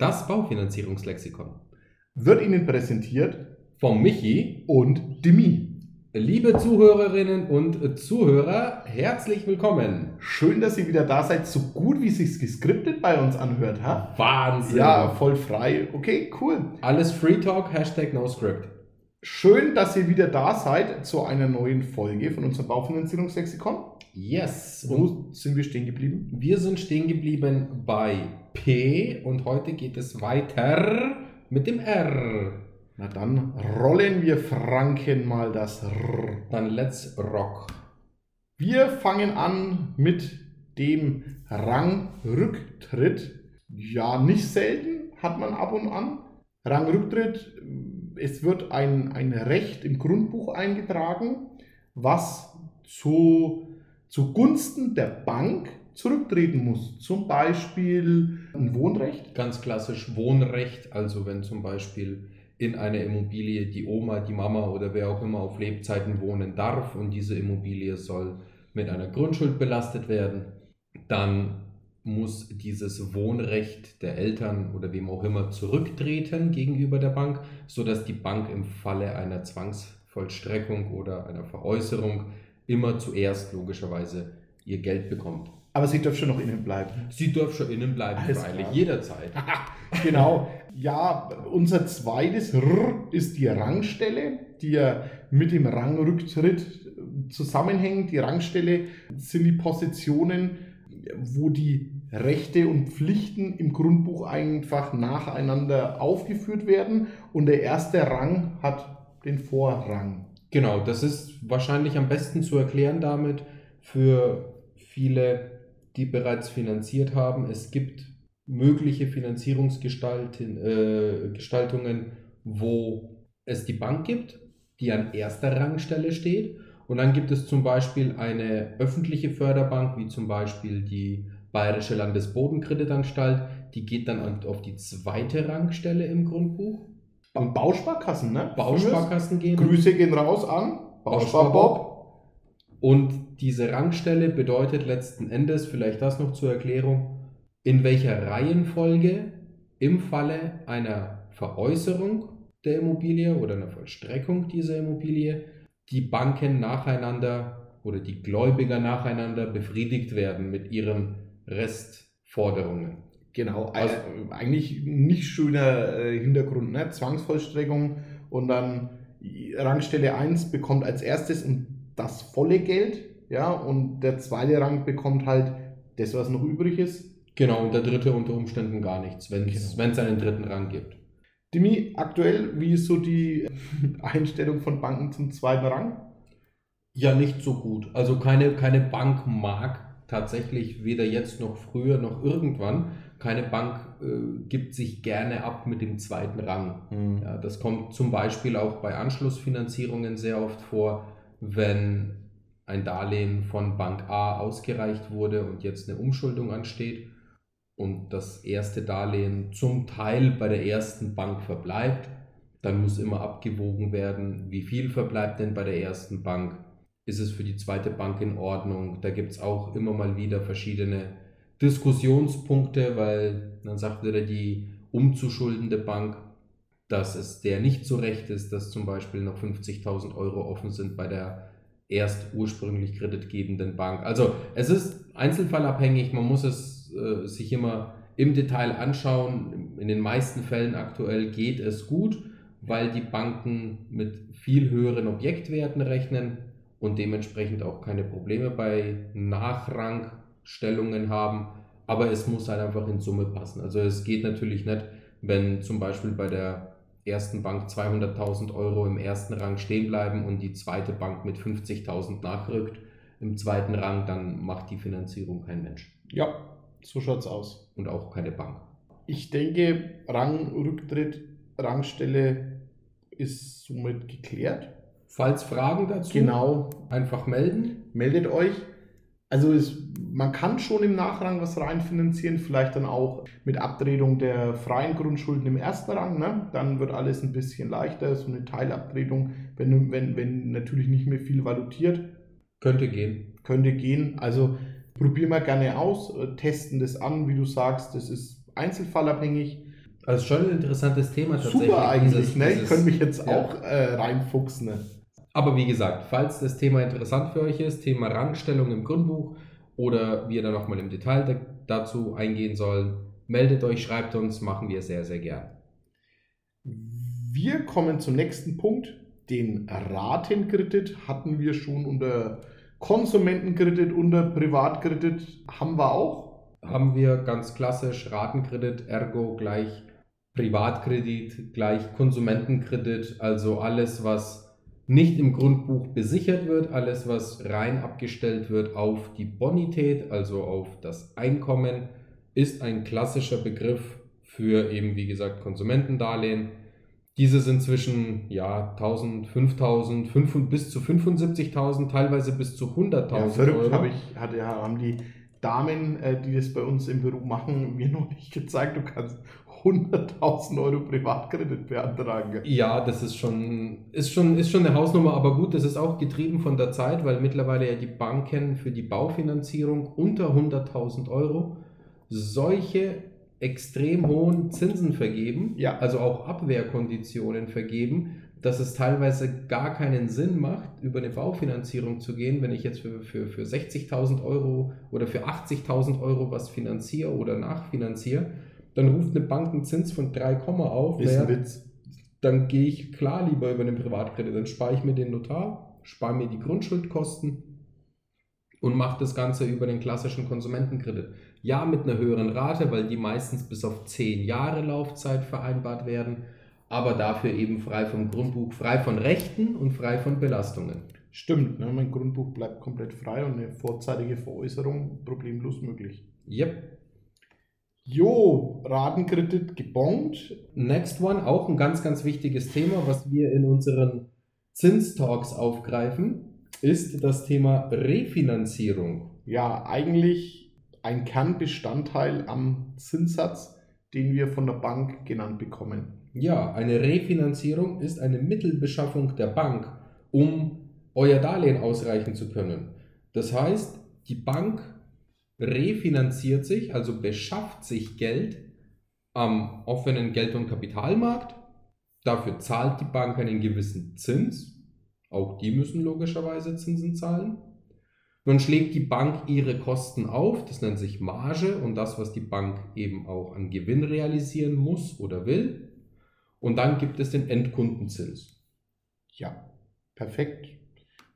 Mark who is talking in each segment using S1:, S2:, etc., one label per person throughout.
S1: Das Baufinanzierungslexikon.
S2: Wird Ihnen präsentiert
S1: Vom Michi.
S2: und Dimi.
S1: Liebe Zuhörerinnen und Zuhörer, herzlich willkommen.
S2: Schön, dass ihr wieder da seid, so gut wie es sich geskriptet bei uns anhört, ha?
S1: Wahnsinn.
S2: Ja, voll frei. Okay, cool.
S1: Alles Free Talk, Hashtag No Script.
S2: Schön, dass ihr wieder da seid zu einer neuen Folge von unserem Baufinanzierungslexikon.
S1: Yes.
S2: Wo sind wir stehen geblieben?
S1: wir sind stehen geblieben bei P und heute geht es weiter mit dem R.
S2: Na dann rollen wir Franken mal das R.
S1: Dann Let's Rock.
S2: Wir fangen an mit dem Rangrücktritt. Ja, nicht selten hat man ab und an. Rangrücktritt, es wird ein, ein Recht im Grundbuch eingetragen, was zu, zugunsten der Bank zurücktreten muss. Zum Beispiel ein Wohnrecht.
S1: Ganz klassisch Wohnrecht, also wenn zum Beispiel in einer Immobilie die Oma, die Mama oder wer auch immer auf Lebzeiten wohnen darf und diese Immobilie soll mit einer Grundschuld belastet werden, dann muss dieses Wohnrecht der Eltern oder wem auch immer zurücktreten gegenüber der Bank, sodass die Bank im Falle einer Zwangsvollstreckung oder einer Veräußerung immer zuerst logischerweise ihr Geld bekommt.
S2: Aber sie dürfen schon noch innen bleiben.
S1: Sie darf schon innen bleiben,
S2: Alles
S1: freilich,
S2: klar.
S1: jederzeit.
S2: Genau. Ja, unser zweites R ist die Rangstelle, die ja mit dem Rangrücktritt zusammenhängt. Die Rangstelle sind die Positionen, wo die Rechte und Pflichten im Grundbuch einfach nacheinander aufgeführt werden und der erste Rang hat den Vorrang.
S1: Genau, das ist wahrscheinlich am besten zu erklären damit für viele, die bereits finanziert haben. Es gibt mögliche Finanzierungsgestalten, äh, wo es die Bank gibt, die an erster Rangstelle steht. Und dann gibt es zum Beispiel eine öffentliche Förderbank, wie zum Beispiel die Bayerische Landesbodenkreditanstalt, die geht dann an- auf die zweite Rangstelle im Grundbuch.
S2: Ba- Bausparkassen, ne?
S1: Bausparkassen gehen.
S2: Grüße gehen raus an Bausparbob.
S1: Und diese Rangstelle bedeutet letzten Endes, vielleicht das noch zur Erklärung, in welcher Reihenfolge im Falle einer Veräußerung der Immobilie oder einer Vollstreckung dieser Immobilie die Banken nacheinander oder die Gläubiger nacheinander befriedigt werden mit ihren Restforderungen.
S2: Genau, also eigentlich nicht schöner äh, Hintergrund, ne? Zwangsvollstreckung und dann Rangstelle 1 bekommt als erstes und das volle Geld, ja, und der zweite Rang bekommt halt das, was noch übrig ist.
S1: Genau, und der dritte unter Umständen gar nichts, wenn es
S2: Genau.
S1: einen dritten Rang gibt.
S2: Dimi, aktuell, wie ist so die Einstellung von Banken zum zweiten Rang?
S1: Ja, nicht so gut. Also keine, keine Bank mag tatsächlich weder jetzt noch früher noch irgendwann. Keine Bank äh, gibt sich gerne ab mit dem zweiten Rang. Ja, das kommt zum Beispiel auch bei Anschlussfinanzierungen sehr oft vor, wenn ein Darlehen von Bank A ausgereicht wurde und jetzt eine Umschuldung ansteht und das erste Darlehen zum Teil bei der ersten Bank verbleibt, dann muss immer abgewogen werden, wie viel verbleibt denn bei der ersten Bank, ist es für die zweite Bank in Ordnung. Da gibt es auch immer mal wieder verschiedene Diskussionspunkte, weil dann sagt wieder die umzuschuldende Bank, dass es der nicht so recht ist, dass zum Beispiel noch 50.000 Euro offen sind bei der erst ursprünglich kreditgebenden Bank. Also es ist einzelfallabhängig, man muss es äh, sich immer im Detail anschauen. In den meisten Fällen aktuell geht es gut, weil die Banken mit viel höheren Objektwerten rechnen und dementsprechend auch keine Probleme bei Nachrangstellungen haben. Aber es muss halt einfach in Summe passen. Also es geht natürlich nicht, wenn zum Beispiel bei der ersten Bank 200.000 Euro im ersten Rang stehen bleiben und die zweite Bank mit 50.000 nachrückt im zweiten Rang, dann macht die Finanzierung kein Mensch
S2: Ja, so schaut's aus.
S1: und auch keine Bank.
S2: Ich denke, Rangrücktritt, Rangstelle ist somit geklärt.
S1: Falls Fragen dazu,
S2: Genau,
S1: einfach melden.
S2: meldet euch. Also es, man kann schon im Nachrang was reinfinanzieren, vielleicht dann auch mit Abtretung der freien Grundschulden im ersten Rang. Ne? Dann wird alles ein bisschen leichter, so eine Teilabtretung, wenn, wenn, wenn natürlich nicht mehr viel valutiert,
S1: Könnte gehen.
S2: könnte gehen. Also probieren wir gerne aus, äh, testen das an, wie du sagst, das ist einzelfallabhängig.
S1: Also schon ein interessantes Thema tatsächlich.
S2: Super eigentlich,
S1: dieses-
S2: ne? Ich könnte mich jetzt
S1: ja.
S2: auch äh, reinfuchsen. Ne?
S1: Aber wie gesagt, falls das Thema interessant für euch ist, Thema Rangstellung im Grundbuch oder wir da nochmal im Detail da, dazu eingehen sollen, meldet euch, schreibt uns, machen wir sehr, sehr gern.
S2: Wir kommen zum nächsten Punkt. Den Ratenkredit hatten wir schon unter Konsumentenkredit, unter Privatkredit haben wir auch.
S1: Haben wir ganz klassisch Ratenkredit, ergo gleich Privatkredit, gleich Konsumentenkredit, also alles, was nicht im Grundbuch besichert wird, alles, was rein abgestellt wird auf die Bonität, also auf das Einkommen, ist ein klassischer Begriff für eben, wie gesagt, Konsumentendarlehen. Diese sind zwischen ja, 1000, 5000, 5 bis zu 75.000, teilweise bis zu 100.000
S2: Ja, verrückt
S1: Euro.
S2: habe ich, hatte, haben die Damen, äh, die das bei uns im Büro machen, mir noch nicht gezeigt. Du kannst 100.000 Euro Privatkredit beantragen.
S1: Ja, das ist schon, ist, schon, ist schon eine Hausnummer, aber gut, das ist auch getrieben von der Zeit, weil mittlerweile ja die Banken für die Baufinanzierung unter 100.000 Euro solche extrem hohen Zinsen vergeben,
S2: Ja.
S1: also auch Abwehrkonditionen vergeben, dass es teilweise gar keinen Sinn macht, über eine Baufinanzierung zu gehen, wenn ich jetzt für, für, für 60.000 Euro oder für 80.000 Euro was finanziere oder nachfinanziere, dann ruft eine Bank einen Zins von 3, auf.
S2: Ist ein Witz.
S1: dann gehe ich klar lieber über den Privatkredit. Dann spare ich mir den Notar, spare mir die Grundschuldkosten und mache das Ganze über den klassischen Konsumentenkredit. Ja, mit einer höheren Rate, weil die meistens bis auf 10 Jahre Laufzeit vereinbart werden, aber dafür eben frei vom Grundbuch, frei von Rechten und frei von Belastungen.
S2: Stimmt, ne? mein Grundbuch bleibt komplett frei und eine vorzeitige Veräußerung problemlos möglich.
S1: Yep.
S2: Jo, Ratenkredit gebongt.
S1: Next one, auch ein ganz, ganz wichtiges Thema, was wir in unseren Zinstalks aufgreifen, ist das Thema Refinanzierung.
S2: Ja, eigentlich ein Kernbestandteil am Zinssatz, den wir von der Bank genannt bekommen.
S1: Ja, eine Refinanzierung ist eine Mittelbeschaffung der Bank, um euer Darlehen ausreichen zu können. Das heißt, die Bank refinanziert sich, also beschafft sich Geld am offenen Geld- und Kapitalmarkt. Dafür zahlt die Bank einen gewissen Zins. Auch die müssen logischerweise Zinsen zahlen. Nun schlägt die Bank ihre Kosten auf, das nennt sich Marge und das, was die Bank eben auch an Gewinn realisieren muss oder will. Und dann gibt es den Endkundenzins.
S2: Ja, perfekt.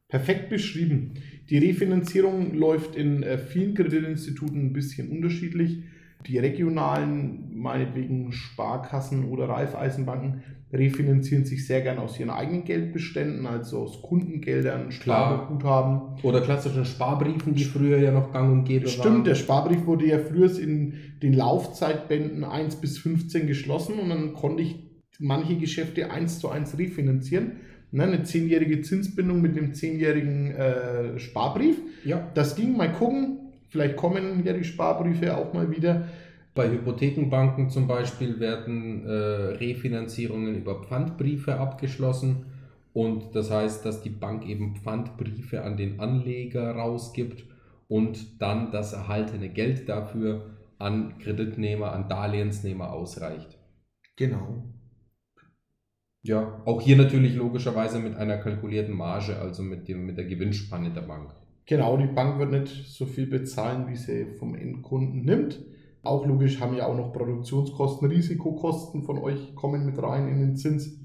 S2: Perfekt beschrieben. Die Refinanzierung läuft in äh, vielen Kreditinstituten ein bisschen unterschiedlich. Die regionalen, meinetwegen Sparkassen oder Raiffeisenbanken, refinanzieren sich sehr gern aus ihren eigenen Geldbeständen, also aus Kundengeldern. Sparguthaben.
S1: Oder klassischen Sparbriefen, die früher ja noch gang und gäbe
S2: Stimmt, der
S1: waren.
S2: Sparbrief wurde ja früher in den Laufzeitbänden 1 bis 15 geschlossen und dann konnte ich manche Geschäfte 1 zu 1 refinanzieren. Ne, eine zehnjährige Zinsbindung mit einem zehnjährigen äh, Sparbrief.
S1: Ja,
S2: Das ging, mal gucken. Vielleicht kommen ja die Sparbriefe auch mal wieder.
S1: bei Hypothekenbanken zum Beispiel werden äh, Refinanzierungen über Pfandbriefe abgeschlossen. Und das heißt, dass die Bank eben Pfandbriefe an den Anleger rausgibt und dann das erhaltene Geld dafür an Kreditnehmer, an Darlehensnehmer ausreicht.
S2: Genau.
S1: Ja, auch hier natürlich logischerweise mit einer kalkulierten Marge, also mit, dem, mit der Gewinnspanne der Bank.
S2: Genau, die Bank wird nicht so viel bezahlen, wie sie vom Endkunden nimmt. Auch logisch haben ja auch noch Produktionskosten, Risikokosten von euch kommen mit rein in den Zins.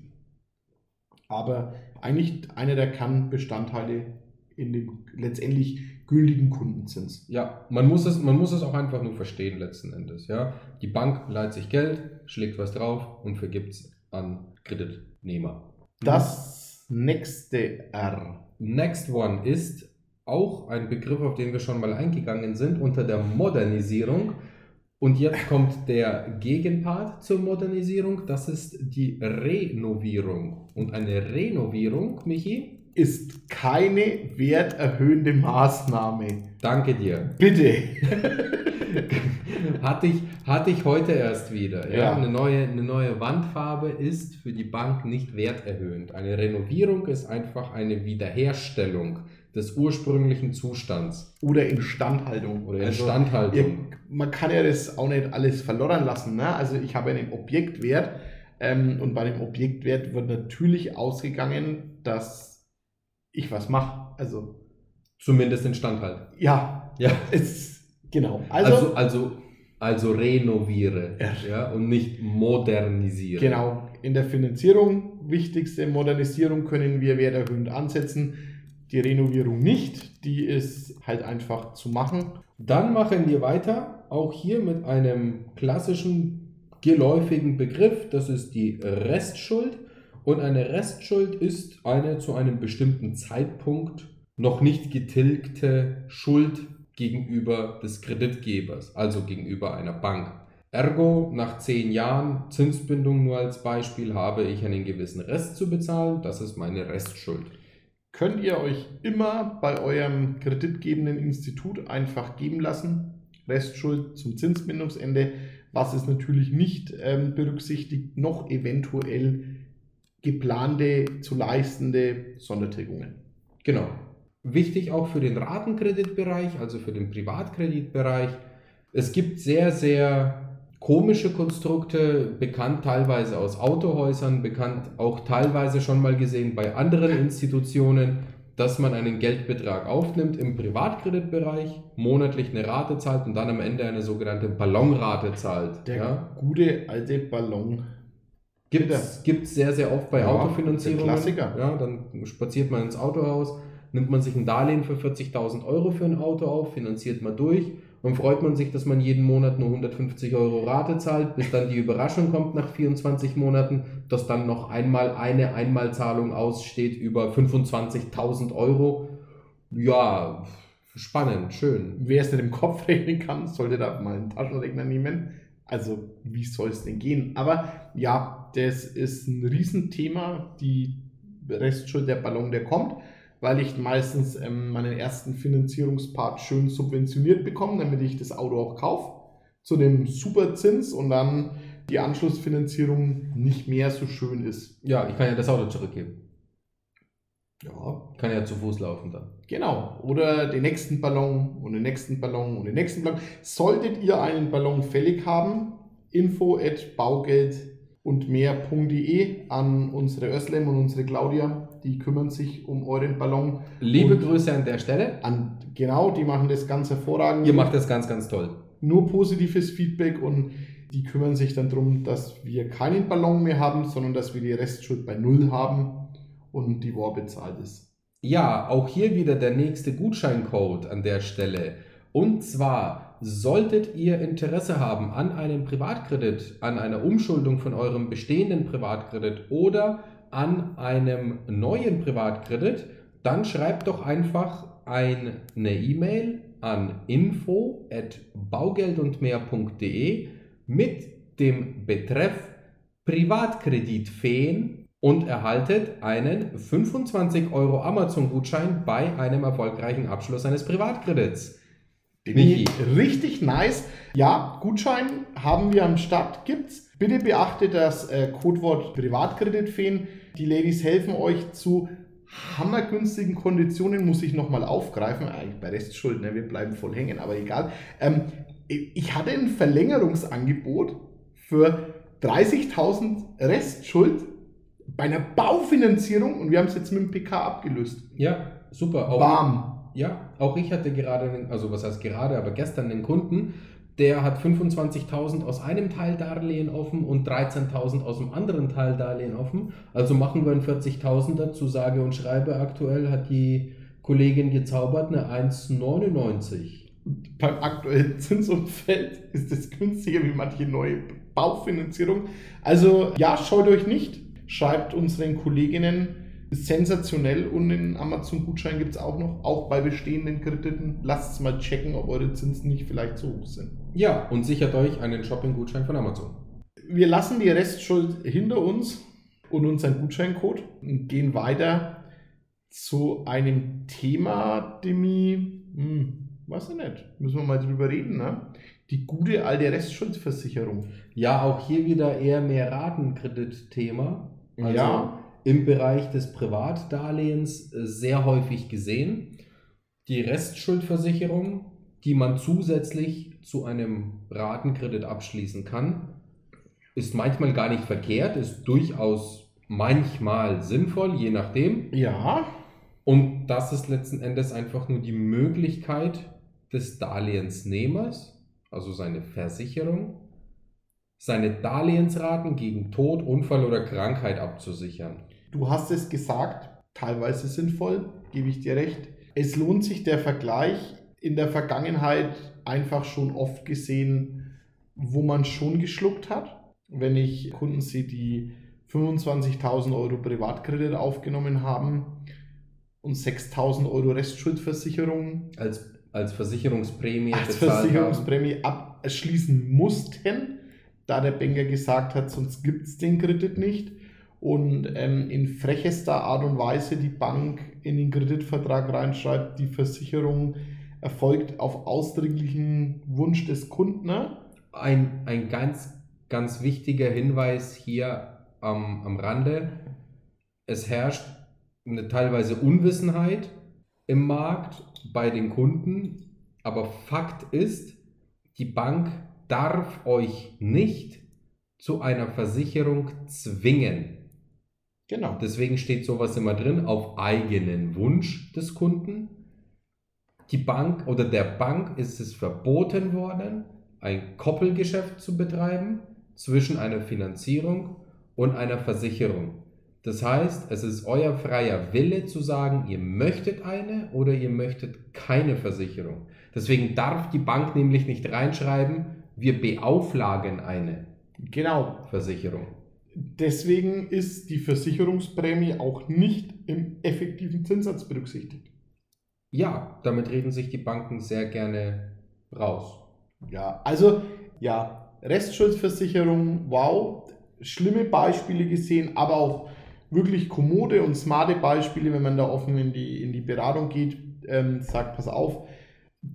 S2: Aber eigentlich einer der Kernbestandteile in dem letztendlich gültigen Kundenzins.
S1: Ja, man muss, es, man muss es auch einfach nur verstehen letzten Endes. Ja? Die Bank leiht sich Geld, schlägt was drauf und vergibt es an Kreditnehmer.
S2: Das nächste R.
S1: Next one ist auch ein Begriff, auf den wir schon mal eingegangen sind, unter der Modernisierung. Und jetzt kommt der Gegenpart zur Modernisierung, das ist die Renovierung. Und eine Renovierung, Michi,
S2: Ist keine werterhöhende Maßnahme.
S1: danke dir.
S2: Bitte.
S1: hatte, ich, hatte ich heute erst wieder. Ja?
S2: Ja.
S1: Eine, neue, eine neue Wandfarbe ist für die Bank nicht werterhöhend. Eine Renovierung ist einfach eine Wiederherstellung des ursprünglichen Zustands.
S2: Oder Instandhaltung.
S1: Oder
S2: Also,
S1: Instandhaltung.
S2: ihr, man kann ja das auch nicht alles verloren lassen. Ne? Also ich habe einen Objektwert ähm, und bei dem Objektwert wird natürlich ausgegangen, dass ich was mache. Also
S1: Zumindest Instandhaltung.
S2: ja,
S1: Ja.
S2: es, genau. Also,
S1: Also, also, also renoviere
S2: Ja.
S1: ja, und nicht modernisiere.
S2: genau, in der Finanzierung wichtigste Modernisierung können wir werterhöhend ansetzen. Die Renovierung nicht, die ist halt einfach zu machen.
S1: Dann machen wir weiter, auch hier mit einem klassischen geläufigen Begriff, das ist die Restschuld. Und eine Restschuld ist eine zu einem bestimmten Zeitpunkt noch nicht getilgte Schuld gegenüber des Kreditgebers, also gegenüber einer Bank. Ergo, nach zehn Jahren Zinsbindung nur als Beispiel habe ich einen gewissen Rest zu bezahlen, das ist meine Restschuld.
S2: Könnt ihr euch immer bei eurem kreditgebenden Institut einfach geben lassen. Restschuld zum Zinsbindungsende, was es natürlich nicht ähm, berücksichtigt, noch eventuell geplante zu leistende Sondertilgungen.
S1: Genau. Wichtig auch für den Ratenkreditbereich, also für den Privatkreditbereich. Es gibt sehr, sehr komische Konstrukte, bekannt teilweise aus Autohäusern, bekannt auch teilweise schon mal gesehen bei anderen Institutionen, dass man einen Geldbetrag aufnimmt im Privatkreditbereich, monatlich eine Rate zahlt und dann am Ende eine sogenannte Ballonrate zahlt.
S2: Der
S1: ja?
S2: gute alte Ballon.
S1: Gibt es sehr, sehr oft bei
S2: Ja,
S1: Autofinanzierungen.
S2: der Klassiker.
S1: Ja, dann spaziert man ins Autohaus, nimmt man sich ein Darlehen für 40.000 Euro für ein Auto auf, finanziert man durch und freut man sich, dass man jeden Monat nur 150 Euro Rate zahlt, bis dann die Überraschung kommt nach 24 Monaten, dass dann noch einmal eine Einmalzahlung aussteht über 25.000 Euro. Ja, spannend, schön.
S2: Wer es nicht im Kopf rechnen kann, sollte da mal einen Taschenrechner nehmen. Also, wie soll es denn gehen? Aber ja, das ist ein Riesenthema, die Restschuld der Ballon, der kommt, weil ich meistens ähm, meinen ersten Finanzierungspart schön subventioniert bekomme, damit ich das Auto auch kaufe, zu einem super Zins und dann die Anschlussfinanzierung nicht mehr so schön ist.
S1: Ja, ich kann ja das Auto zurückgeben.
S2: Ja,
S1: kann ja zu Fuß laufen dann.
S2: Genau. Oder den nächsten Ballon und den nächsten Ballon und den nächsten Ballon. Solltet ihr einen Ballon fällig haben, info at baugeld und mehr.de an unsere Özlem und unsere Claudia. Die kümmern sich um euren Ballon.
S1: Liebe
S2: Und-
S1: Grüße an der Stelle.
S2: An, genau, die machen das ganz hervorragend.
S1: Ihr macht das ganz, ganz toll.
S2: nur positives Feedback und die kümmern sich dann darum, dass wir keinen Ballon mehr haben, sondern dass wir die Restschuld bei Null haben und die War bezahlt ist.
S1: Ja, auch hier wieder der nächste Gutscheincode an der Stelle. Und zwar solltet ihr Interesse haben an einem Privatkredit, an einer Umschuldung von eurem bestehenden Privatkredit oder an einem neuen Privatkredit, dann schreibt doch einfach eine E-Mail an info at baugeldundmehr.de mit dem Betreff Privatkreditfeen und erhaltet einen 25 Euro Amazon-Gutschein bei einem erfolgreichen Abschluss eines Privatkredits. Michi.
S2: Richtig nice. Ja, Gutschein haben wir am Start, gibt's. Bitte beachtet das äh, Codewort Privatkreditfeen. Die Ladies helfen euch zu hammergünstigen Konditionen, muss ich nochmal aufgreifen. Eigentlich bei Restschuld, ne? wir bleiben voll hängen, aber egal. Ähm, ich hatte ein Verlängerungsangebot für 30.000 Restschuld bei einer Baufinanzierung und wir haben es jetzt mit dem PK abgelöst.
S1: Ja, super. Auch,
S2: Bam.
S1: ja, auch ich hatte gerade, einen, also was heißt gerade, aber gestern einen Kunden, der hat 25.000 aus einem Teil Darlehen offen und 13.000 aus dem anderen Teil Darlehen offen. Also machen wir einen 40.000er zu sage und schreibe. Aktuell hat die Kollegin gezaubert eine 1,99.
S2: beim aktuellen Zinsumfeld ist es günstiger wie manche neue Baufinanzierung. Also ja, schaut euch nicht, schreibt unseren Kolleginnen. Sensationell und den Amazon-Gutschein gibt es auch noch, auch bei bestehenden Krediten. Lasst es mal checken, ob eure Zinsen nicht vielleicht zu hoch sind.
S1: Ja, und sichert euch einen Shopping-Gutschein von Amazon.
S2: Wir lassen die Restschuld hinter uns und unseren Gutscheincode und gehen weiter zu einem Thema, Demi, hm, weiß ich nicht, müssen wir mal drüber reden, ne? Die gute alte Restschuldversicherung.
S1: Ja, auch hier wieder eher mehr Ratenkredit-Thema. Also
S2: Ja.
S1: im Bereich des Privatdarlehens äh, sehr häufig gesehen. die Restschuldversicherung, die man zusätzlich zu einem Ratenkredit abschließen kann, ist manchmal gar nicht verkehrt, ist durchaus manchmal sinnvoll, je nachdem.
S2: Ja.
S1: Und das ist letzten Endes einfach nur die Möglichkeit des Darlehensnehmers, also seine Versicherung, seine Darlehensraten gegen Tod, Unfall oder Krankheit abzusichern.
S2: Du hast es gesagt, teilweise sinnvoll, gebe ich dir recht. Es lohnt sich der Vergleich in der Vergangenheit einfach schon oft gesehen, wo man schon geschluckt hat. Wenn ich Kunden sehe, die 25.000 Euro Privatkredit aufgenommen haben und 6.000 Euro Restschuldversicherung
S1: als, als Versicherungsprämie,
S2: als Versicherungsprämie abschließen mussten, da der Banker gesagt hat, sonst gibt es den Kredit nicht und ähm, in frechester Art und Weise die Bank in den Kreditvertrag reinschreibt, die Versicherung erfolgt auf ausdrücklichen Wunsch des Kunden. Ne?
S1: Ein, ein ganz, ganz wichtiger Hinweis hier am, am Rande. Es herrscht eine teilweise Unwissenheit im Markt bei den Kunden, aber Fakt ist, die Bank darf euch nicht zu einer Versicherung zwingen. Genau. Deswegen steht sowas immer drin, auf eigenen Wunsch des Kunden. Die Bank oder der Bank ist es verboten worden, ein Koppelgeschäft zu betreiben zwischen einer Finanzierung und einer Versicherung. Das heißt, es ist euer freier Wille zu sagen, ihr möchtet eine oder ihr möchtet keine Versicherung. Deswegen darf die Bank nämlich nicht reinschreiben, wir beauflagen eine
S2: genau.
S1: Versicherung.
S2: Deswegen ist die Versicherungsprämie auch nicht im effektiven Zinssatz berücksichtigt.
S1: Ja, damit reden sich die Banken sehr gerne raus.
S2: Ja, also ja, Restschuldversicherung, wow, schlimme Beispiele gesehen, aber auch wirklich kommode und smarte Beispiele, wenn man da offen in die, in die Beratung geht, ähm, sagt, pass auf,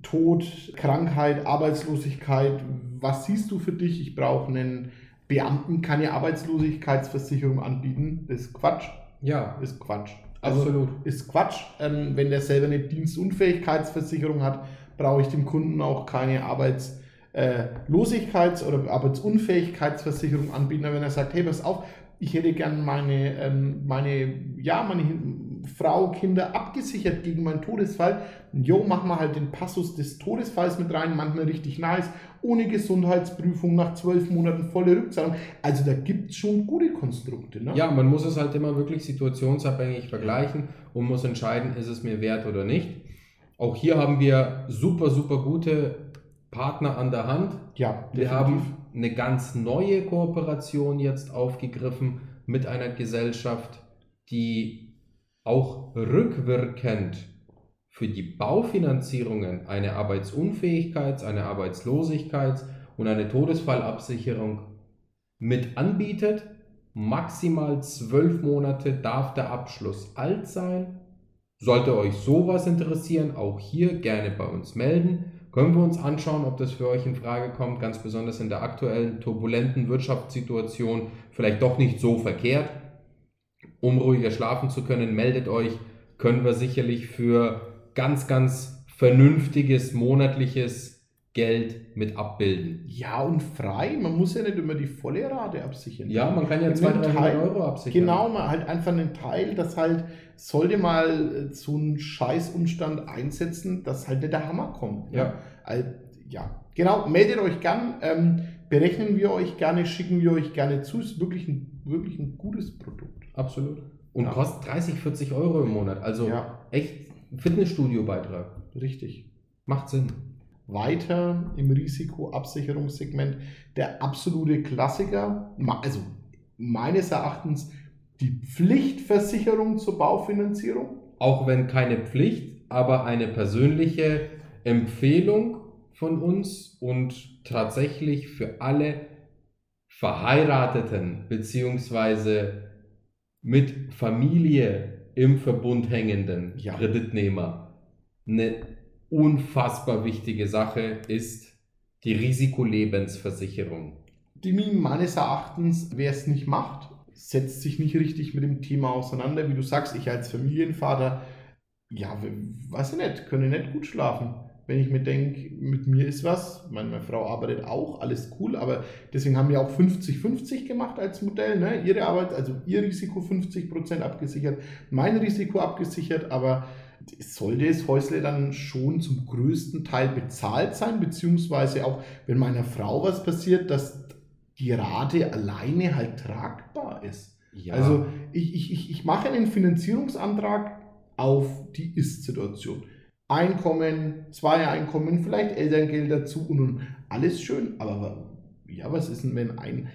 S2: Tod, Krankheit, Arbeitslosigkeit, was siehst du für dich? Ich brauche einen Beamten, keine Arbeitslosigkeitsversicherung anbieten. Das ist Quatsch.
S1: Ja.
S2: Ist Quatsch. Also Absolut. Ist Quatsch. Ähm, wenn der selber eine Dienstunfähigkeitsversicherung hat, brauche ich dem Kunden auch keine Arbeitslosigkeit äh, Losigkeits- oder Arbeitsunfähigkeitsversicherung anbieten, wenn er sagt, hey, pass auf, ich hätte gern meine, ähm, meine, ja, meine Frau, Kinder abgesichert gegen meinen Todesfall. Jo, machen wir halt den Passus des Todesfalls mit rein, manchmal richtig nice, ohne Gesundheitsprüfung, nach zwölf Monaten volle Rückzahlung. Also da gibt es schon gute Konstrukte. Ne?
S1: Ja, man muss es halt immer wirklich situationsabhängig vergleichen und muss entscheiden, ist es mir wert oder nicht. Auch hier haben wir super, super gute Partner an der Hand.
S2: Ja,
S1: wir haben eine ganz neue Kooperation jetzt aufgegriffen mit einer Gesellschaft, die auch rückwirkend für die Baufinanzierungen eine Arbeitsunfähigkeits-, eine Arbeitslosigkeits- und eine Todesfallabsicherung mit anbietet. Maximal zwölf Monate darf der Abschluss alt sein. Sollte euch sowas interessieren, auch hier gerne bei uns melden. Können wir uns anschauen, ob das für euch in Frage kommt, ganz besonders in der aktuellen turbulenten Wirtschaftssituation, vielleicht doch nicht so verkehrt. Um ruhiger schlafen zu können, meldet euch, können wir sicherlich für ganz, ganz vernünftiges monatliches Geld mit abbilden.
S2: Ja, und frei. Man muss ja nicht immer die volle Rate absichern.
S1: Ja, man kann ja 200, 300 Euro absichern.
S2: Genau, man halt einfach einen Teil, das halt, sollte mal so einen Scheißumstand einsetzen, dass halt nicht der Hammer kommt.
S1: Ja.
S2: Ja, ja. genau, meldet euch gern, ähm, berechnen wir euch gerne, schicken wir euch gerne zu. Ist wirklich ein, wirklich ein gutes Produkt.
S1: Absolut. Und ja. kostet 30, 40 Euro im Monat. Also ja. echt Fitnessstudio-Beitrag.
S2: Richtig.
S1: Macht Sinn.
S2: Weiter im Risikoabsicherungssegment der absolute Klassiker, also meines Erachtens die Pflichtversicherung zur Baufinanzierung.
S1: Auch wenn keine Pflicht, aber eine persönliche Empfehlung von uns und tatsächlich für alle Verheirateten bzw. mit Familie im Verbund hängenden ja. Kreditnehmer eine unfassbar wichtige Sache ist die Risikolebensversicherung.
S2: Die meines Erachtens, wer es nicht macht, setzt sich nicht richtig mit dem Thema auseinander. Wie du sagst, ich als Familienvater ja, weiß ich nicht, können nicht gut schlafen. Wenn ich mir denke, mit mir ist was, meine, meine Frau arbeitet auch, alles cool, aber deswegen haben wir auch 50-50 gemacht als Modell. Ne? Ihre Arbeit, also ihr Risiko 50% abgesichert, mein Risiko abgesichert, aber sollte das Häusle dann schon zum größten Teil bezahlt sein, beziehungsweise auch, wenn meiner Frau was passiert, dass die Rate alleine halt tragbar ist. Ja. Also ich, ich, ich, ich mache einen Finanzierungsantrag auf die Ist-Situation. Einkommen, zwei Einkommen, vielleicht Elterngeld dazu und, und alles schön. Aber ja, was ist denn, wenn ein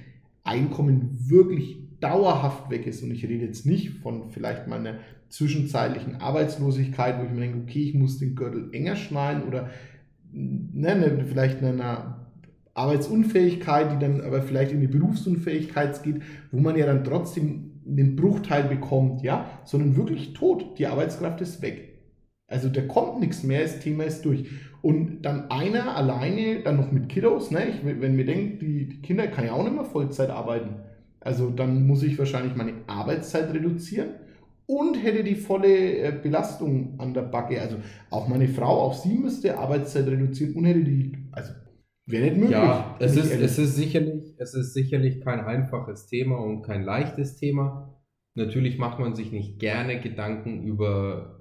S2: Einkommen wirklich dauerhaft weg ist? Und ich rede jetzt nicht von vielleicht mal einer zwischenzeitlichen Arbeitslosigkeit, wo ich mir denke, okay, ich muss den Gürtel enger schneiden oder ne, ne, vielleicht einer Arbeitsunfähigkeit, die dann aber vielleicht in die Berufsunfähigkeit geht, wo man ja dann trotzdem einen Bruchteil bekommt, ja, sondern wirklich tot. Die Arbeitskraft ist weg. Also da kommt nichts mehr, das Thema ist durch. Und dann einer alleine, dann noch mit Kiddos, ne? Ich, wenn mir denkt, die, die Kinder kann ja auch nicht mehr Vollzeit arbeiten. Also dann muss ich wahrscheinlich meine Arbeitszeit reduzieren und hätte die volle äh, Belastung an der Backe. Also auch meine Frau, auch sie müsste Arbeitszeit reduzieren und hätte die, also wäre nicht möglich.
S1: Ja, es ist, es, ist sicherlich, es ist sicherlich kein einfaches Thema und kein leichtes Thema. Natürlich macht man sich nicht gerne Gedanken über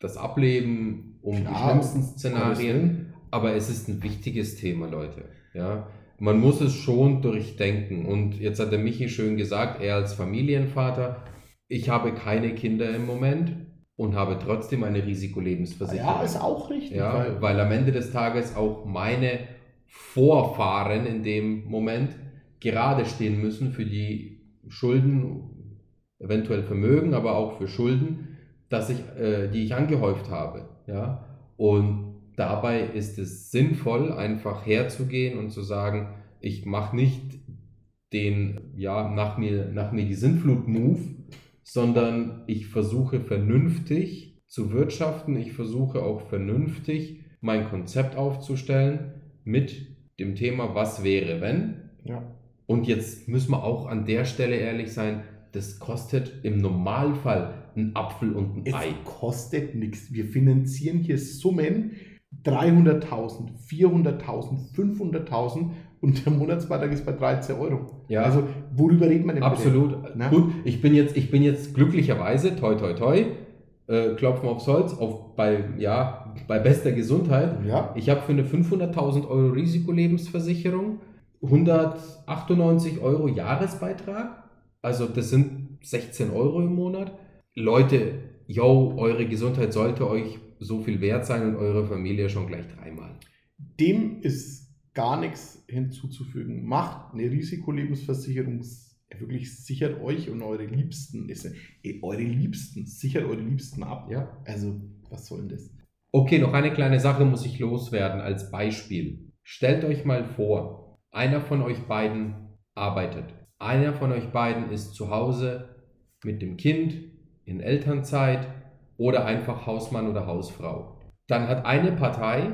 S1: das Ableben, um Klar, die schlimmsten Szenarien. Aber es ist ein wichtiges Thema, Leute. Ja, man muss es schon durchdenken. Und jetzt hat der Michi schön gesagt, er als Familienvater, ich habe keine Kinder im Moment und habe trotzdem eine Risikolebensversicherung.
S2: Ja, ist auch richtig.
S1: Ja, weil, weil am Ende des Tages auch meine Vorfahren in dem Moment gerade stehen müssen für die Schulden, eventuell Vermögen, aber auch für Schulden, dass ich, äh, die ich angehäuft habe. Ja? Und dabei ist es sinnvoll, einfach herzugehen und zu sagen, ich mache nicht den, ja, nach mir, nach mir die Sinnflut-Move, sondern ich versuche vernünftig zu wirtschaften, ich versuche auch vernünftig mein Konzept aufzustellen mit dem Thema, was wäre, wenn. Ja. Und jetzt müssen wir auch an der Stelle ehrlich sein, das kostet im Normalfall ein Apfel und ein
S2: es
S1: Ei.
S2: kostet nichts. Wir finanzieren hier Summen 300.000, 400.000, 500.000 und der Monatsbeitrag ist bei 13 Euro.
S1: Ja. Also worüber reden wir denn? Absolut. Gut, ich bin jetzt, ich bin jetzt glücklicherweise, toi toi toi, äh, klopfen aufs Holz, auf, bei, ja, bei bester Gesundheit. Ja. Ich habe für eine 500.000 Euro Risikolebensversicherung 198 Euro Jahresbeitrag. Also das sind 16 Euro im Monat. Leute, yo, eure Gesundheit sollte euch so viel wert sein und eure Familie schon gleich dreimal.
S2: Dem ist gar nichts hinzuzufügen. Macht eine Risikolebensversicherung, wirklich sichert euch und eure Liebsten, äh, eure Liebsten, sichert eure Liebsten ab. Ja. Also, was soll denn das?
S1: Okay, noch eine kleine Sache muss ich loswerden als Beispiel. Stellt euch mal vor, einer von euch beiden arbeitet. Einer von euch beiden ist zu Hause mit dem Kind in Elternzeit oder einfach Hausmann oder Hausfrau. Dann hat eine Partei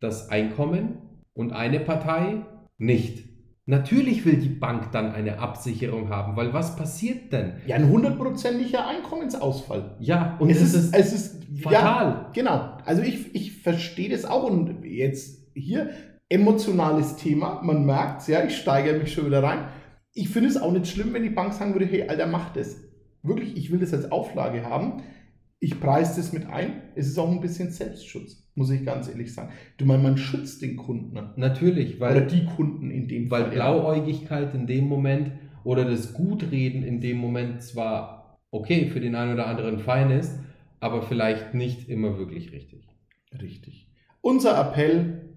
S1: das Einkommen und eine Partei nicht. Natürlich will die Bank dann eine Absicherung haben, weil was passiert denn?
S2: Ja, ein hundertprozentiger Einkommensausfall.
S1: Ja, und es, ist, ist, es ist fatal. Ja,
S2: genau. Also ich, ich verstehe das auch und jetzt hier emotionales Thema, man merkt es, ja, ich steigere mich schon wieder rein. Ich finde es auch nicht schlimm, wenn die Bank sagen würde, hey, Alter, mach das wirklich, ich will das als Auflage haben. Ich preise das mit ein. Es ist auch ein bisschen Selbstschutz, muss ich ganz ehrlich sagen. Du meinst, man schützt den Kunden. Ne?
S1: Natürlich,
S2: weil. Oder die Kunden in dem
S1: weil Fall. Weil Blauäugigkeit in dem Moment oder das Gutreden in dem Moment zwar okay für den einen oder anderen fein ist, aber vielleicht nicht immer wirklich richtig.
S2: Richtig. Unser Appell,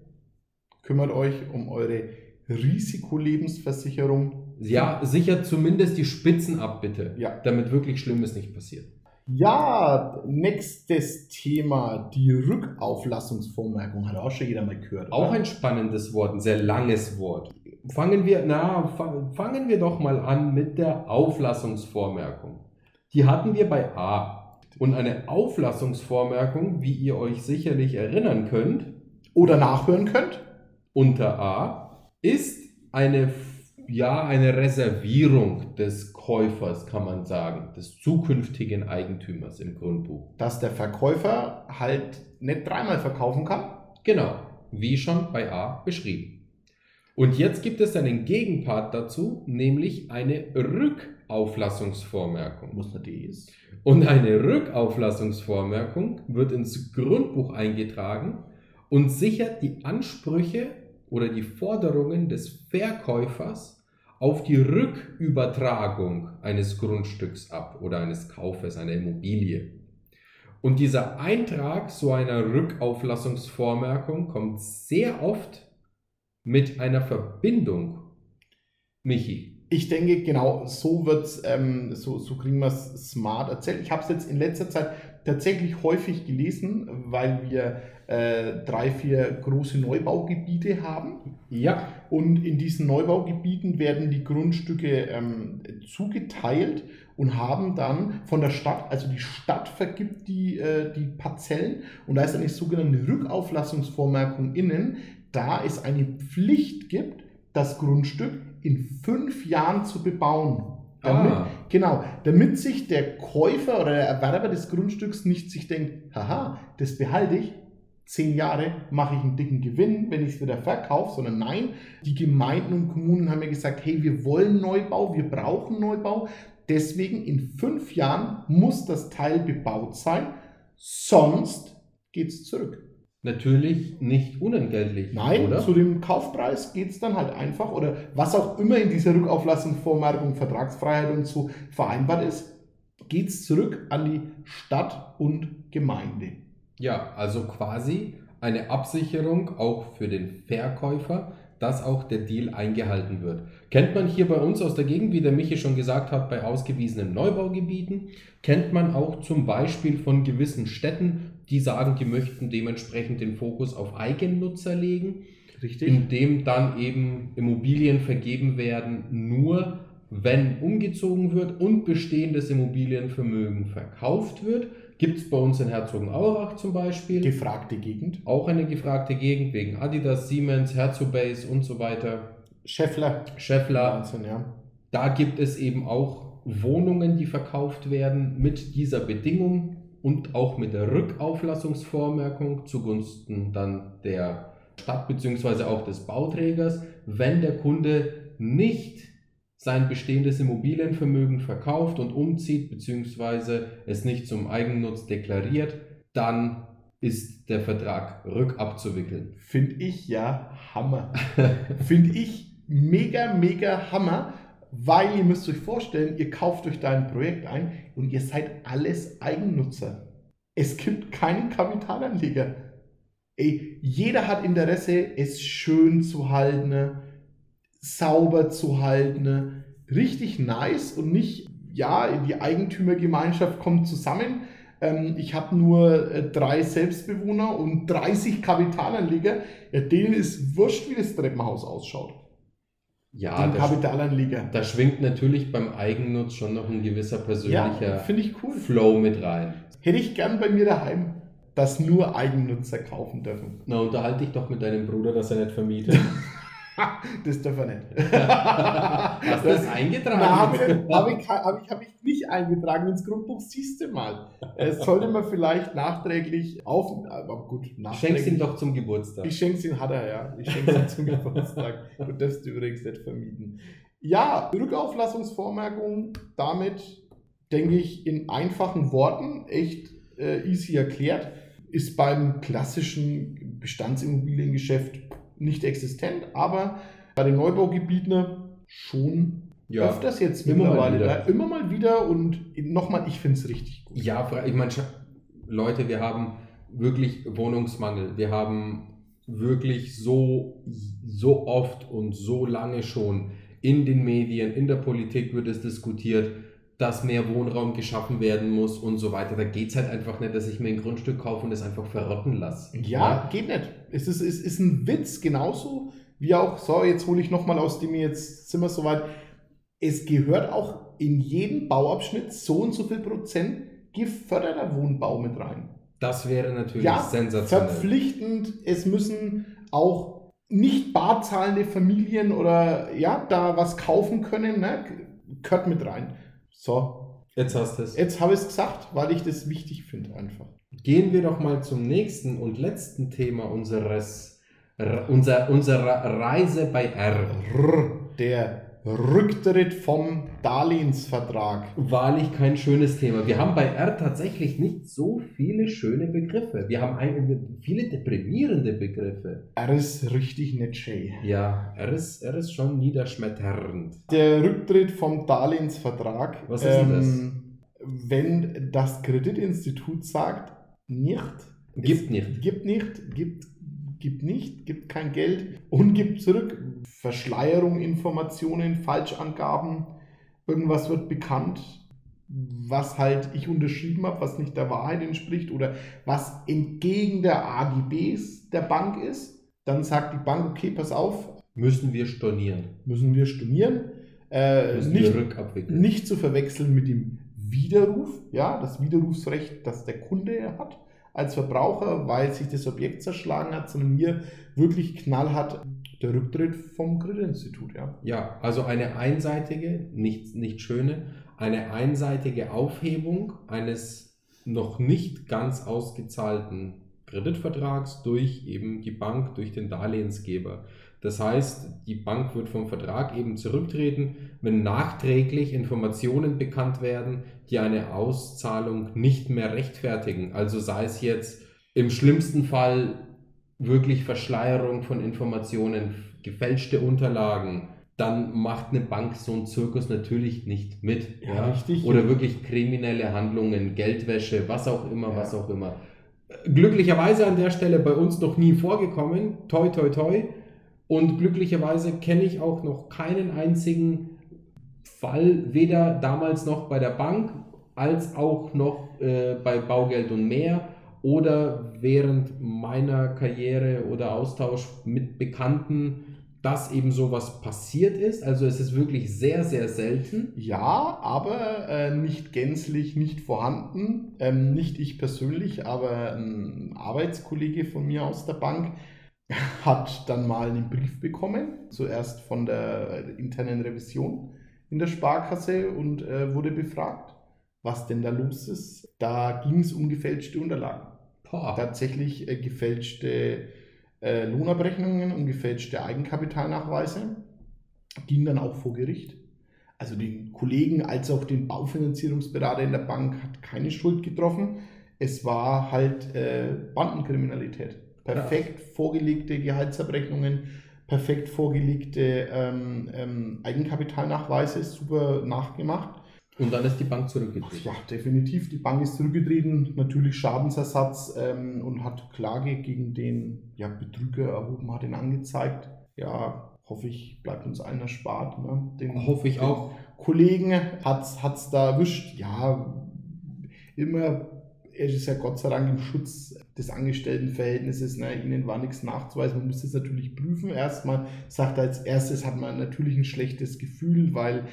S2: kümmert euch um eure Risikolebensversicherung.
S1: Ja, sichert zumindest die Spitzen ab, bitte. Ja. Damit wirklich Schlimmes nicht passiert.
S2: Ja, nächstes Thema, die Rückauflassungsvormerkung. Hat auch schon jeder mal gehört.
S1: Auch oder? ein spannendes Wort, ein sehr langes Wort. Fangen wir, na, fangen wir doch mal an mit der Auflassungsvormerkung. Die hatten wir bei A. Und eine Auflassungsvormerkung, wie ihr euch sicherlich erinnern könnt.
S2: Oder nachhören könnt.
S1: Unter A ist eine ja eine Reservierung des Käufers, kann man sagen, des zukünftigen Eigentümers im Grundbuch.
S2: Dass der Verkäufer halt nicht dreimal verkaufen kann.
S1: Genau, wie schon bei A beschrieben. Und jetzt gibt es einen Gegenpart dazu, nämlich eine Rückauflassungsvormerkung.
S2: Muss man die ist.
S1: Und eine Rückauflassungsvormerkung wird ins Grundbuch eingetragen und sichert die Ansprüche oder die Forderungen des Verkäufers auf die Rückübertragung eines Grundstücks ab oder eines Kaufes einer Immobilie. Und dieser Eintrag so einer Rückauflassungsvormerkung kommt sehr oft mit einer Verbindung. Michi.
S2: Ich denke, genau so wird's, ähm, so, so kriegen wir es smart erzählt. Ich habe es jetzt in letzter Zeit tatsächlich häufig gelesen, weil wir äh, drei, vier große Neubaugebiete haben.
S1: Ja.
S2: Und in diesen Neubaugebieten werden die Grundstücke ähm, zugeteilt und haben dann von der Stadt, also die Stadt vergibt die, äh, die Parzellen und da ist eine sogenannte Rückauflassungsvormerkung innen, da es eine Pflicht gibt, das Grundstück in fünf Jahren zu bebauen. Damit,
S1: Ah.
S2: Genau, damit sich der Käufer oder der Erwerber des Grundstücks nicht sich denkt, haha, das behalte ich, zehn Jahre mache ich einen dicken Gewinn, wenn ich es wieder verkaufe, sondern nein, die Gemeinden und Kommunen haben ja gesagt, hey, wir wollen Neubau, wir brauchen Neubau, deswegen in fünf Jahren muss das Teil bebaut sein, sonst geht es zurück.
S1: Natürlich nicht unentgeltlich,
S2: Nein,
S1: oder?
S2: zu dem Kaufpreis geht es dann halt einfach oder was auch immer in dieser Rückauflassungsvormerkung, Vertragsfreiheit und so vereinbart ist, geht es zurück an die Stadt und Gemeinde.
S1: Ja, also quasi eine Absicherung auch für den Verkäufer, dass auch der Deal eingehalten wird. Kennt man hier bei uns aus der Gegend, wie der Michi schon gesagt hat, bei ausgewiesenen Neubaugebieten, kennt man auch zum Beispiel von gewissen Städten, die sagen, die möchten dementsprechend den Fokus auf Eigennutzer legen,
S2: Richtig?
S1: indem dann eben Immobilien vergeben werden, nur wenn umgezogen wird und bestehendes Immobilienvermögen verkauft wird. Gibt es bei uns in Herzogenaurach zum Beispiel.
S2: Gefragte Gegend.
S1: Auch eine gefragte Gegend wegen Adidas, Siemens, Herzobase und so weiter.
S2: Scheffler.
S1: Scheffler.
S2: Wahnsinn, ja.
S1: Da gibt es eben auch Wohnungen, die verkauft werden mit dieser Bedingung und auch mit der Rückauflassungsvormerkung zugunsten dann der Stadt bzw. auch des Bauträgers, wenn der Kunde nicht sein bestehendes Immobilienvermögen verkauft und umzieht bzw. es nicht zum Eigennutz deklariert, dann ist der Vertrag rückabzuwickeln.
S2: Finde ich ja Hammer. Finde ich mega, mega Hammer, weil ihr müsst euch vorstellen, ihr kauft euch da ein Projekt ein und ihr seid alles Eigennutzer. Es gibt keinen Kapitalanleger. Ey, jeder hat Interesse, es schön zu halten, sauber zu halten, richtig nice und nicht, ja, die Eigentümergemeinschaft kommt zusammen. Ähm, ich habe nur äh, drei Selbstbewohner und 30 Kapitalanleger. Ja, denen ist wurscht, wie das Treppenhaus ausschaut.
S1: Ja,
S2: Den
S1: da,
S2: Kapitalanleger.
S1: da schwingt natürlich beim Eigennutz schon noch ein gewisser
S2: Ja,
S1: persönlicher
S2: ich cool.
S1: Flow mit rein.
S2: Hätte ich gern bei mir daheim, dass nur Eigennutzer kaufen dürfen.
S1: Na, unterhalte dich doch mit deinem Bruder, dass er nicht vermietet.
S2: Das darf er nicht.
S1: Hast du das eingetragen?
S2: Na, habe ich, nicht- hab ich, hab ich, nicht eingetragen ins Grundbuch, siehst du mal. Es sollte man vielleicht nachträglich auf. Aber gut, nachträglich.
S1: ihm doch zum Geburtstag.
S2: Ich schenk's ihn, hat er ja. Ich schenk's ihm zum Geburtstag. Du darfst übrigens nicht vermieten. Ja, Rückauflassungsvormerkung, damit denke ich in einfachen Worten echt äh, easy erklärt, ist beim klassischen Bestandsimmobiliengeschäft nicht existent, aber bei den Neubaugebieten schon
S1: Ja.
S2: öfters jetzt
S1: Immer mal
S2: mittlerweile.
S1: wieder.
S2: Ja, immer mal wieder und nochmal, ich finde es richtig gut.
S1: Ja, ich meine, Leute, wir haben wirklich Wohnungsmangel. Wir haben wirklich so, so oft und so lange schon in den Medien, in der Politik wird es diskutiert, dass mehr Wohnraum geschaffen werden muss und so weiter. Da geht es halt einfach nicht, dass ich mir ein Grundstück kaufe und es einfach verrotten lasse.
S2: Ja, geht nicht. Es ist, es ist ein Witz, genauso wie auch, so, jetzt hole ich nochmal aus dem, jetzt sind wir soweit. Es gehört auch in jeden Bauabschnitt so und so viel Prozent geförderter Wohnbau mit rein.
S1: Das wäre natürlich
S2: Ja,
S1: sensationell.
S2: Verpflichtend, es müssen auch nicht barzahlende Familien oder ja, da was kaufen können, ne, gehört mit rein. So.
S1: Jetzt hast du es.
S2: Jetzt habe ich es gesagt, weil ich das wichtig finde einfach.
S1: Gehen wir doch mal zum nächsten und letzten Thema unseres, unser, unserer Reise bei R.
S2: Der Rücktritt vom Darlehensvertrag.
S1: Wahrlich kein schönes Thema. Wir haben bei R tatsächlich nicht so viele schöne Begriffe. Wir haben ein, viele deprimierende Begriffe.
S2: R ist richtig nicht schön.
S1: Ja, R ist, R ist schon niederschmetternd.
S2: Der Rücktritt vom Darlehensvertrag.
S1: Was ist denn das?
S2: Ähm, wenn das Kreditinstitut sagt, nicht.
S1: Gibt
S2: es
S1: nicht.
S2: Gibt nicht, gibt gibt nicht, gibt kein Geld und gibt zurück. Verschleierung, Informationen, Falschangaben, irgendwas wird bekannt, was halt ich unterschrieben habe, was nicht der Wahrheit entspricht oder was entgegen der AGBs der Bank ist. Dann sagt die Bank, okay, pass auf.
S1: Müssen wir stornieren.
S2: Müssen wir stornieren. Äh,
S1: Müssen
S2: nicht,
S1: wir rückabwickeln.
S2: nicht zu verwechseln mit dem Widerruf, ja, das Widerrufsrecht, das der Kunde hat als Verbraucher, weil sich das Objekt zerschlagen hat, sondern hier wirklich knallhart der Rücktritt vom Kreditinstitut. Ja.
S1: Ja, also eine einseitige, nicht, nicht schöne, eine einseitige Aufhebung eines noch nicht ganz ausgezahlten Kreditvertrags durch eben die Bank, durch den Darlehensgeber. Das heißt, die Bank wird vom Vertrag eben zurücktreten, wenn nachträglich Informationen bekannt werden, die eine Auszahlung nicht mehr rechtfertigen. Also sei es jetzt im schlimmsten Fall wirklich Verschleierung von Informationen, gefälschte Unterlagen, dann macht eine Bank so einen Zirkus natürlich nicht mit.
S2: Ja, richtig.
S1: Oder wirklich kriminelle Handlungen, Geldwäsche, was auch immer,
S2: Ja.
S1: was auch immer. Glücklicherweise an der Stelle bei uns noch nie vorgekommen. Toi, toi, toi. Und glücklicherweise kenne ich auch noch keinen einzigen Fall, weder damals noch bei der Bank als auch noch äh, bei Baugeld und mehr oder während meiner Karriere oder Austausch mit Bekannten, dass eben sowas passiert ist. Also es ist wirklich sehr, sehr selten.
S2: Ja, aber äh, nicht gänzlich nicht vorhanden. Ähm, nicht ich persönlich, aber ein Arbeitskollege von mir aus der Bank hat dann mal einen Brief bekommen, zuerst von der internen Revision in der Sparkasse und äh, wurde befragt, was denn da los ist. Da ging es um gefälschte Unterlagen.
S1: Boah.
S2: Tatsächlich äh, gefälschte äh, Lohnabrechnungen und gefälschte Eigenkapitalnachweise gingen dann auch vor Gericht. Also den Kollegen als auch den Baufinanzierungsberater in der Bank hat keine Schuld getroffen. Es war halt äh, Bandenkriminalität. Perfekt vorgelegte Gehaltsabrechnungen, perfekt vorgelegte ähm, ähm, Eigenkapitalnachweise, super nachgemacht.
S1: Und dann ist die Bank zurückgetreten.
S2: Ja, definitiv. Die Bank ist zurückgetreten, natürlich Schadensersatz ähm, und hat Klage gegen den ja, Betrüger erhoben, hat ihn angezeigt. Ja, hoffe ich, bleibt uns allen erspart. Ne? Den,
S1: Hoffe ich auch.
S2: Kollegen hat es da erwischt. Ja, immer, er ist ja Gott sei Dank im Schutz des Angestelltenverhältnisses. Ne? Ihnen war nichts nachzuweisen. Man muss das natürlich prüfen. Erstmal sagt er als erstes, hat man natürlich ein schlechtes Gefühl, weil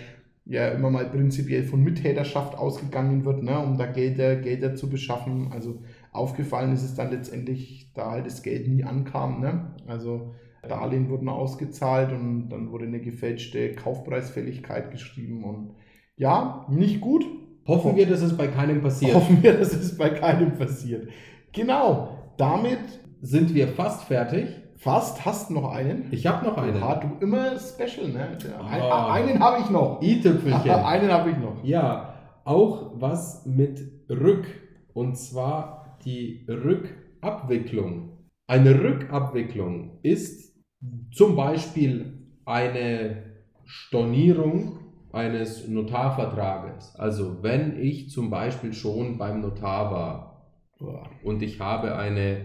S2: ja immer mal prinzipiell von Mittäterschaft ausgegangen wird, ne, um da Gelder, Gelder zu beschaffen. Also aufgefallen ist es dann letztendlich, da halt das Geld nie ankam. Ne? Also Darlehen wurden ausgezahlt und dann wurde eine gefälschte Kaufpreisfälligkeit geschrieben und ja, nicht gut.
S1: Hoffen wir, dass es bei keinem passiert.
S2: Hoffen wir, dass es bei keinem passiert. Genau, damit
S1: Sind wir fast fertig?
S2: fast hast du noch einen.
S1: Ich habe noch einen.
S2: Ja, du immer special, ne? Ein,
S1: Ah.
S2: Einen habe ich noch.
S1: i-Tüpfelchen.
S2: einen habe ich noch.
S1: Ja, auch was mit Rück. Und zwar die Rückabwicklung. Eine Rückabwicklung ist zum Beispiel eine Stornierung eines Notarvertrages. Also wenn ich zum Beispiel schon beim Notar war und ich habe eine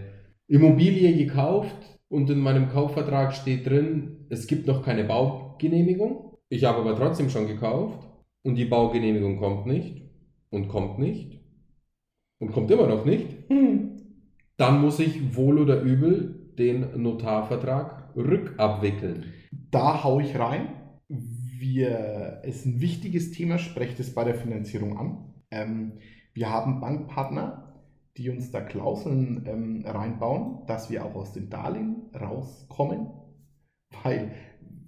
S1: Immobilie gekauft und in meinem Kaufvertrag steht drin, es gibt noch keine Baugenehmigung. Ich habe aber trotzdem schon gekauft und die Baugenehmigung kommt nicht und kommt nicht und kommt immer noch nicht. Dann muss ich wohl oder übel den Notarvertrag rückabwickeln.
S2: Da hau ich rein. Wir, es ist ein wichtiges Thema, sprecht es bei der Finanzierung an. Ähm, wir haben Bankpartner, die uns da Klauseln ähm, reinbauen, dass wir auch aus den Darlehen rauskommen. Weil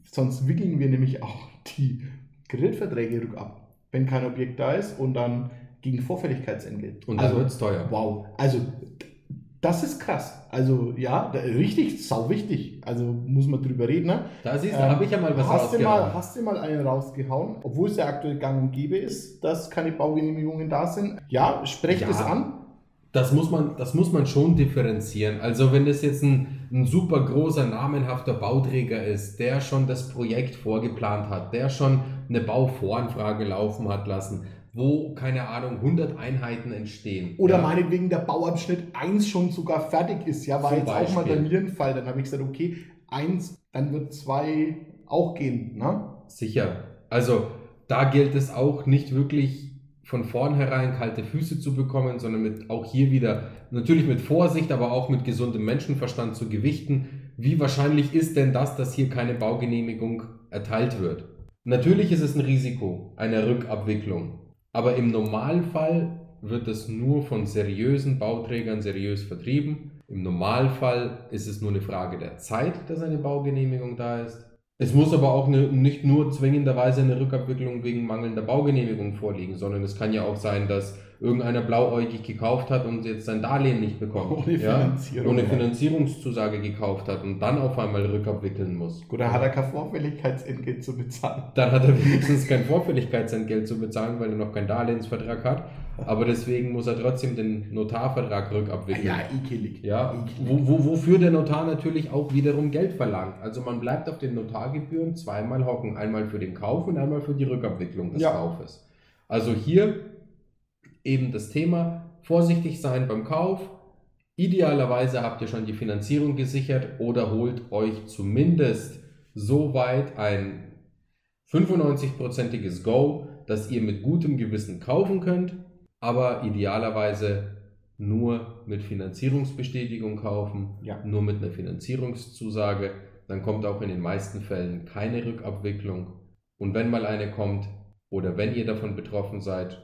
S2: sonst wickeln wir nämlich auch die Kreditverträge rückab, wenn kein Objekt da ist und dann gegen Vorfälligkeitsentgelt.
S1: Und dann
S2: also,
S1: wird es teuer.
S2: Wow. Also das ist krass. Also ja, da- richtig, sau wichtig. Also muss man drüber reden. Ne?
S1: Da siehst du,
S2: Ähm,
S1: habe ich ja mal was
S2: hast du mal, hast du mal einen rausgehauen, obwohl es ja aktuell gang und gäbe ist, dass keine Baugenehmigungen da sind? Ja, sprecht
S1: Ja.
S2: es an.
S1: Das muss, man, das muss man schon differenzieren. Also wenn das jetzt ein, ein super großer, namenhafter Bauträger ist, der schon das Projekt vorgeplant hat, der schon eine Bauvoranfrage laufen hat lassen, wo, keine Ahnung, 100 Einheiten entstehen.
S2: Oder
S1: ja,
S2: meinetwegen der Bauabschnitt 1 schon sogar fertig ist. Ja, war
S1: Zum
S2: jetzt auch mal bei
S1: Beispiel.
S2: mir ein Fall. Dann habe ich gesagt, okay, 1, dann wird 2 auch gehen. Ne?
S1: Sicher. Also da gilt es auch nicht wirklich von vornherein kalte Füße zu bekommen, sondern mit auch hier wieder natürlich mit Vorsicht, aber auch mit gesundem Menschenverstand zu gewichten. Wie wahrscheinlich ist denn das, dass hier keine Baugenehmigung erteilt wird? Natürlich ist es ein Risiko einer Rückabwicklung, aber im Normalfall wird es nur von seriösen Bauträgern seriös vertrieben. Im Normalfall ist es nur eine Frage der Zeit, dass eine Baugenehmigung da ist. Es muss aber auch eine, nicht nur zwingenderweise eine Rückabwicklung wegen mangelnder Baugenehmigung vorliegen, sondern es kann ja auch sein, dass irgendeiner blauäugig gekauft hat und jetzt sein Darlehen nicht bekommt.
S2: Ohne
S1: ja?
S2: Finanzierung,
S1: Ohne. Finanzierungszusage gekauft hat und dann auf einmal rückabwickeln muss.
S2: Oder hat er kein Vorfälligkeitsentgelt zu bezahlen?
S1: Dann hat er wenigstens kein Vorfälligkeitsentgelt zu bezahlen, weil er noch keinen Darlehensvertrag hat. Aber deswegen muss er trotzdem den Notarvertrag rückabwickeln.
S2: Ja, ekelig.
S1: Ja,
S2: Ekelig.
S1: wo, wo, wofür der Notar natürlich auch wiederum Geld verlangt. Also man bleibt auf den Notargebühren zweimal hocken. Einmal für den Kauf und einmal für die Rückabwicklung des
S2: Ja.
S1: Kaufes. Also hier eben das Thema, vorsichtig sein beim Kauf. Idealerweise habt ihr schon die Finanzierung gesichert oder holt euch zumindest so weit ein 95%iges Go, dass ihr mit gutem Gewissen kaufen könnt, aber idealerweise nur mit Finanzierungsbestätigung kaufen,
S2: Ja.
S1: nur mit einer Finanzierungszusage. Dann kommt auch in den meisten Fällen keine Rückabwicklung. Und wenn mal eine kommt oder wenn ihr davon betroffen seid,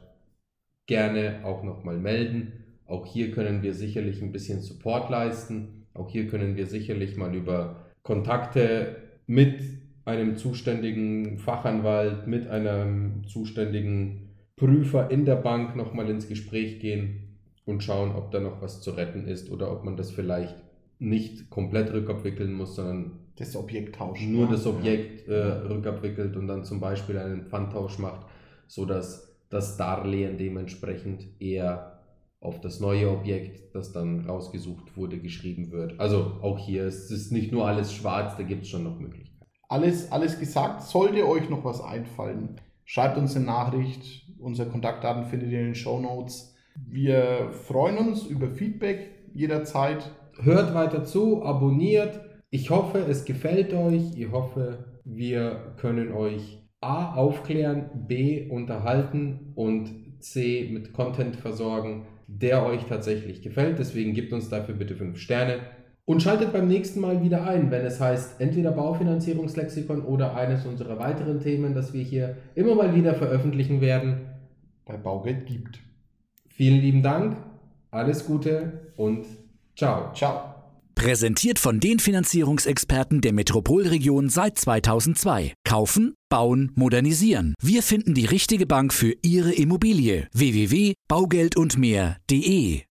S1: gerne auch nochmal melden. Auch hier können wir sicherlich ein bisschen Support leisten. Auch hier können wir sicherlich mal über Kontakte mit einem zuständigen Fachanwalt, mit einem zuständigen Prüfer in der Bank nochmal ins Gespräch gehen und schauen, ob da noch was zu retten ist oder ob man das vielleicht nicht komplett rückabwickeln muss, sondern
S2: Das Objekt tauschen.
S1: nur
S2: ne?
S1: das Objekt äh, rückabwickelt und dann zum Beispiel einen Pfandtausch macht, sodass das Darlehen dementsprechend eher auf das neue Objekt, das dann rausgesucht wurde, geschrieben wird. Also auch hier ist es nicht nur alles schwarz, da gibt es schon noch Möglichkeiten.
S2: Alles, alles gesagt. Sollte euch noch was einfallen, schreibt uns eine Nachricht. Unsere Kontaktdaten findet ihr in den Show Notes. Wir freuen uns über Feedback jederzeit.
S1: Hört weiter zu, abonniert. Ich hoffe, es gefällt euch. Ich hoffe, wir können euch A aufklären, B unterhalten und C mit Content versorgen, der euch tatsächlich gefällt. Deswegen gebt uns dafür bitte 5 Sterne. Und schaltet beim nächsten Mal wieder ein, wenn es heißt, entweder Baufinanzierungslexikon oder eines unserer weiteren Themen, das wir hier immer mal wieder veröffentlichen werden.
S2: Bei Baugeld gibt.
S1: Vielen lieben Dank, alles Gute und ciao.
S2: Ciao.
S3: Präsentiert von den Finanzierungsexperten der Metropolregion seit 2002. Kaufen, bauen, modernisieren. Wir finden die richtige Bank für Ihre Immobilie. www.baugeldundmehr.de